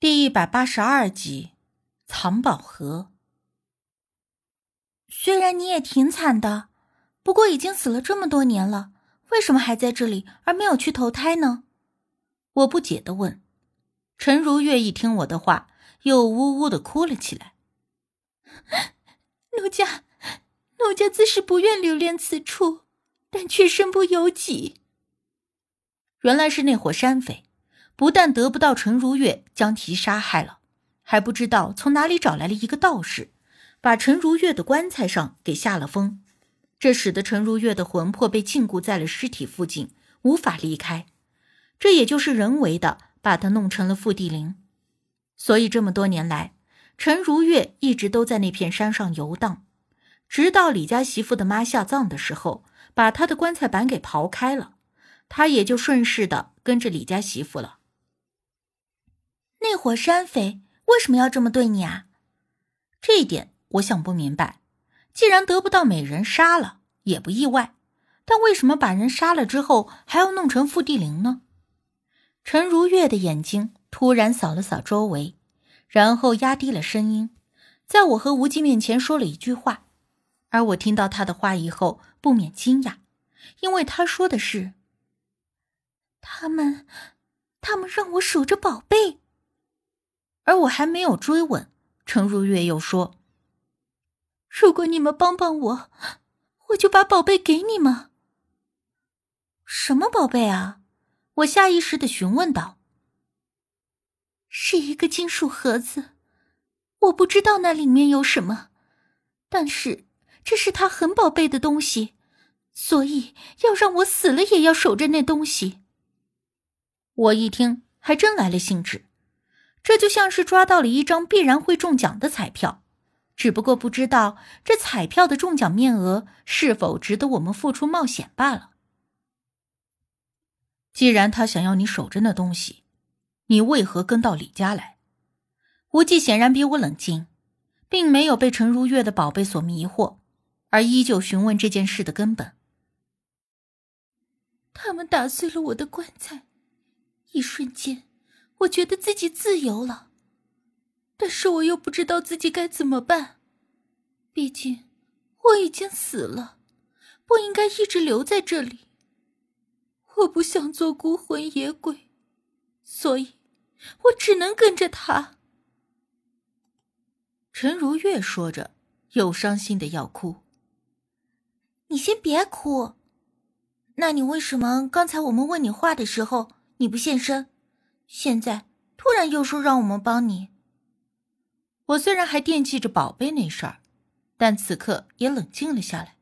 第一百八十二集，藏宝盒。虽然你也挺惨的，不过已经死了这么多年了，为什么还在这里而没有去投胎呢？我不解的问。陈如月一听我的话，又呜呜的哭了起来。奴家，奴家自是不愿留恋此处，但却身不由己。原来是那伙山匪。不但得不到陈如月，将其杀害了，还不知道从哪里找来了一个道士，把陈如月的棺材上给下了封，这使得陈如月的魂魄被禁锢在了尸体附近，无法离开。这也就是人为的把他弄成了负地灵。所以这么多年来，陈如月一直都在那片山上游荡，直到李家媳妇的妈下葬的时候，把他的棺材板给刨开了，他也就顺势的跟着李家媳妇了。火山匪为什么要这么对你啊？这一点我想不明白。既然得不到美人杀了，也不意外。但为什么把人杀了之后还要弄成负地灵呢？陈如月的眼睛突然扫了扫周围，然后压低了声音，在我和无忌面前说了一句话。而我听到他的话以后，不免惊讶，因为他说的是：“他们，他们让我守着宝贝。”而我还没有追问，程如月又说：“如果你们帮帮我，我就把宝贝给你们。”什么宝贝啊？我下意识的询问道。“是一个金属盒子，我不知道那里面有什么，但是这是他很宝贝的东西，所以要让我死了也要守着那东西。”我一听，还真来了兴致。这就像是抓到了一张必然会中奖的彩票，只不过不知道这彩票的中奖面额是否值得我们付出冒险罢了。既然他想要你守着那东西，你为何跟到李家来？无忌显然比我冷静，并没有被陈如月的宝贝所迷惑，而依旧询问这件事的根本。他们打碎了我的棺材，一瞬间。我觉得自己自由了，但是我又不知道自己该怎么办。毕竟我已经死了，不应该一直留在这里。我不想做孤魂野鬼，所以我只能跟着他。陈如月说着，又伤心的要哭。你先别哭，那你为什么刚才我们问你话的时候你不现身？现在突然又说让我们帮你，我虽然还惦记着宝贝那事儿，但此刻也冷静了下来。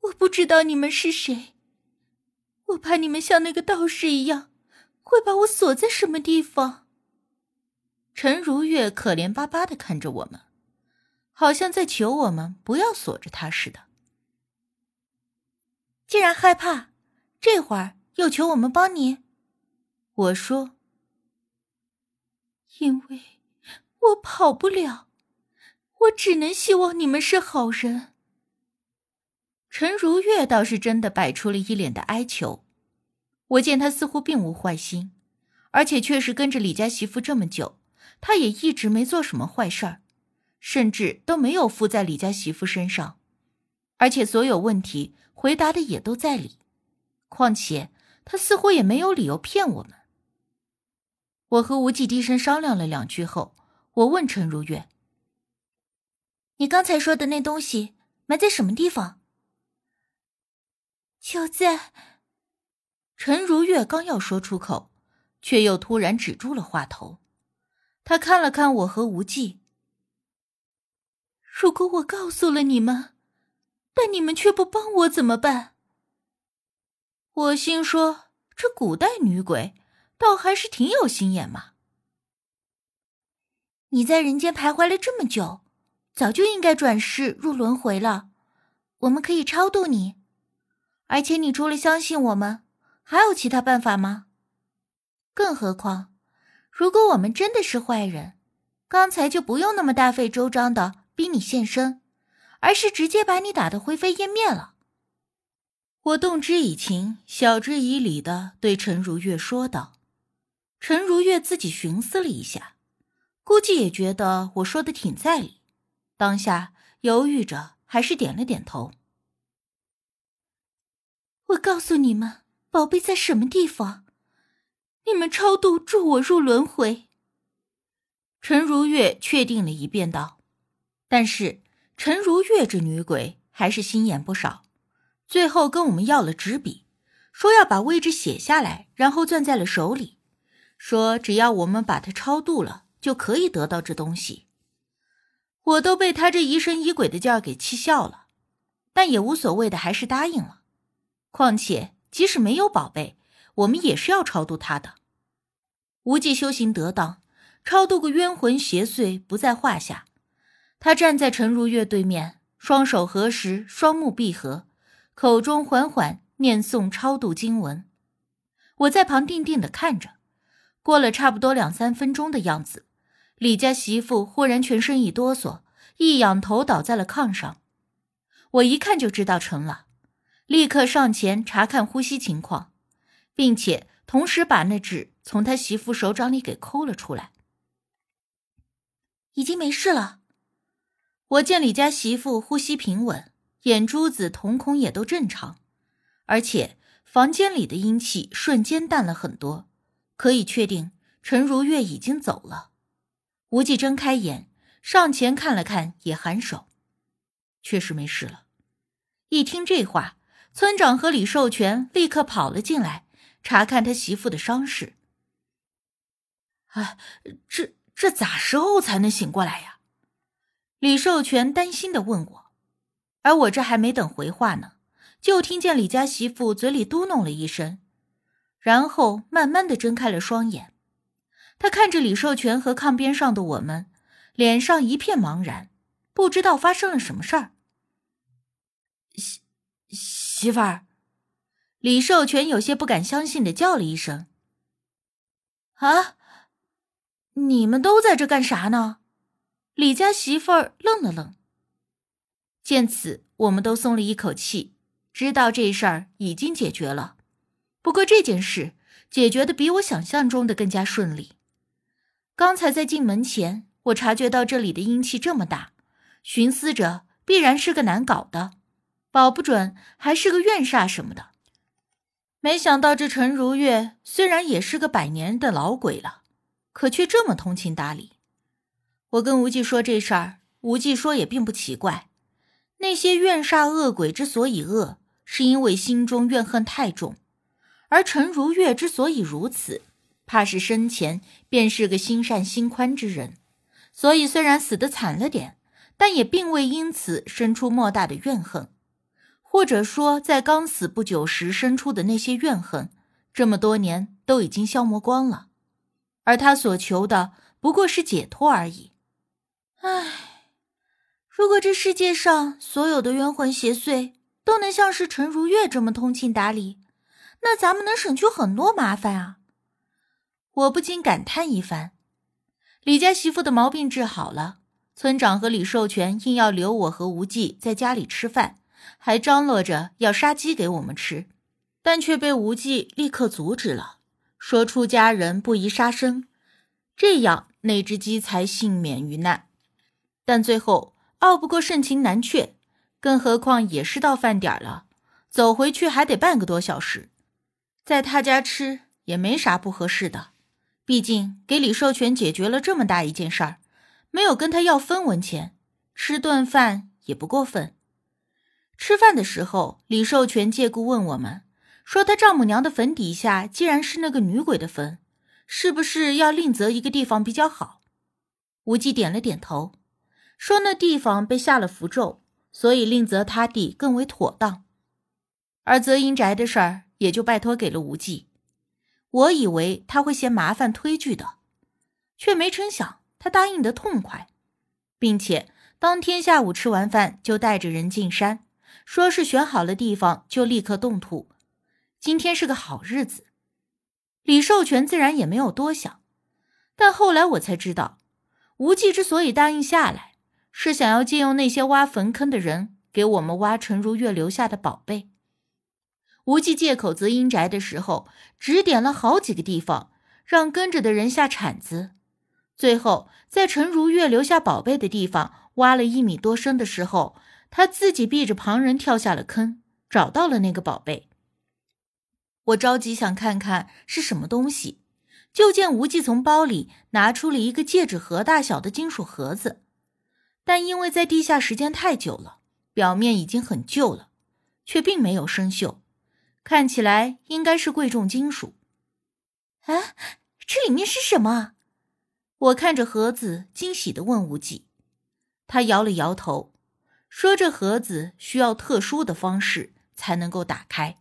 我不知道你们是谁，我怕你们像那个道士一样，会把我锁在什么地方。陈如月可怜巴巴的看着我们，好像在求我们不要锁着他似的。既然害怕，这会儿又求我们帮你。我说：“因为我跑不了，我只能希望你们是好人。”陈如月倒是真的摆出了一脸的哀求。我见他似乎并无坏心，而且确实跟着李家媳妇这么久，他也一直没做什么坏事儿，甚至都没有附在李家媳妇身上，而且所有问题回答的也都在理。况且他似乎也没有理由骗我们。我和无忌低声商量了两句后，我问陈如月：“你刚才说的那东西埋在什么地方？”就在……陈如月刚要说出口，却又突然止住了话头。他看了看我和无忌：“如果我告诉了你们，但你们却不帮我，怎么办？”我心说：“这古代女鬼……”倒还是挺有心眼嘛！你在人间徘徊了这么久，早就应该转世入轮回了。我们可以超度你，而且你除了相信我们，还有其他办法吗？更何况，如果我们真的是坏人，刚才就不用那么大费周章的逼你现身，而是直接把你打得灰飞烟灭了。我动之以情，晓之以理的对陈如月说道。陈如月自己寻思了一下，估计也觉得我说的挺在理，当下犹豫着，还是点了点头。我告诉你们，宝贝在什么地方，你们超度助我入轮回。陈如月确定了一遍，道：“但是陈如月这女鬼还是心眼不少，最后跟我们要了纸笔，说要把位置写下来，然后攥在了手里。”说：“只要我们把他超度了，就可以得到这东西。”我都被他这疑神疑鬼的劲儿给气笑了，但也无所谓的，还是答应了。况且，即使没有宝贝，我们也是要超度他的。无忌修行得当，超度个冤魂邪祟不在话下。他站在陈如月对面，双手合十，双目闭合，口中缓缓念诵超度经文。我在旁定定的看着。过了差不多两三分钟的样子，李家媳妇忽然全身一哆嗦，一仰头倒在了炕上。我一看就知道成了，立刻上前查看呼吸情况，并且同时把那纸从他媳妇手掌里给抠了出来。已经没事了。我见李家媳妇呼吸平稳，眼珠子、瞳孔也都正常，而且房间里的阴气瞬间淡了很多。可以确定，陈如月已经走了。无忌睁开眼，上前看了看，也颔首，确实没事了。一听这话，村长和李寿全立刻跑了进来，查看他媳妇的伤势。啊，这这咋时候才能醒过来呀？李寿全担心的问我，而我这还没等回话呢，就听见李家媳妇嘴里嘟哝了一声。然后慢慢的睁开了双眼，他看着李寿全和炕边上的我们，脸上一片茫然，不知道发生了什么事儿。媳媳妇儿，李寿全有些不敢相信的叫了一声：“啊，你们都在这干啥呢？”李家媳妇儿愣了愣。见此，我们都松了一口气，知道这事儿已经解决了。不过这件事解决的比我想象中的更加顺利。刚才在进门前，我察觉到这里的阴气这么大，寻思着必然是个难搞的，保不准还是个怨煞什么的。没想到这陈如月虽然也是个百年的老鬼了，可却这么通情达理。我跟无忌说这事儿，无忌说也并不奇怪。那些怨煞恶鬼之所以恶，是因为心中怨恨太重。而陈如月之所以如此，怕是生前便是个心善心宽之人，所以虽然死得惨了点，但也并未因此生出莫大的怨恨，或者说，在刚死不久时生出的那些怨恨，这么多年都已经消磨光了，而他所求的不过是解脱而已。唉，如果这世界上所有的冤魂邪祟都能像是陈如月这么通情达理，那咱们能省去很多麻烦啊！我不禁感叹一番。李家媳妇的毛病治好了，村长和李寿全硬要留我和无忌在家里吃饭，还张罗着要杀鸡给我们吃，但却被无忌立刻阻止了，说出家人不宜杀生，这样那只鸡才幸免于难。但最后拗不过盛情难却，更何况也是到饭点了，走回去还得半个多小时。在他家吃也没啥不合适的，毕竟给李寿全解决了这么大一件事儿，没有跟他要分文钱，吃顿饭也不过分。吃饭的时候，李寿全借故问我们，说他丈母娘的坟底下既然是那个女鬼的坟，是不是要另择一个地方比较好？无忌点了点头，说那地方被下了符咒，所以另择他地更为妥当。而择阴宅的事儿。也就拜托给了无忌，我以为他会嫌麻烦推拒的，却没成想他答应的痛快，并且当天下午吃完饭就带着人进山，说是选好了地方就立刻动土。今天是个好日子，李寿全自然也没有多想，但后来我才知道，无忌之所以答应下来，是想要借用那些挖坟坑的人给我们挖陈如月留下的宝贝。无忌借口择阴宅的时候，指点了好几个地方，让跟着的人下铲子，最后在陈如月留下宝贝的地方挖了一米多深的时候，他自己避着旁人跳下了坑，找到了那个宝贝。我着急想看看是什么东西，就见无忌从包里拿出了一个戒指盒大小的金属盒子，但因为在地下时间太久了，表面已经很旧了，却并没有生锈，看起来应该是贵重金属。啊，这里面是什么？我看着盒子，惊喜的问无忌。他摇了摇头，说：“这盒子需要特殊的方式才能够打开。”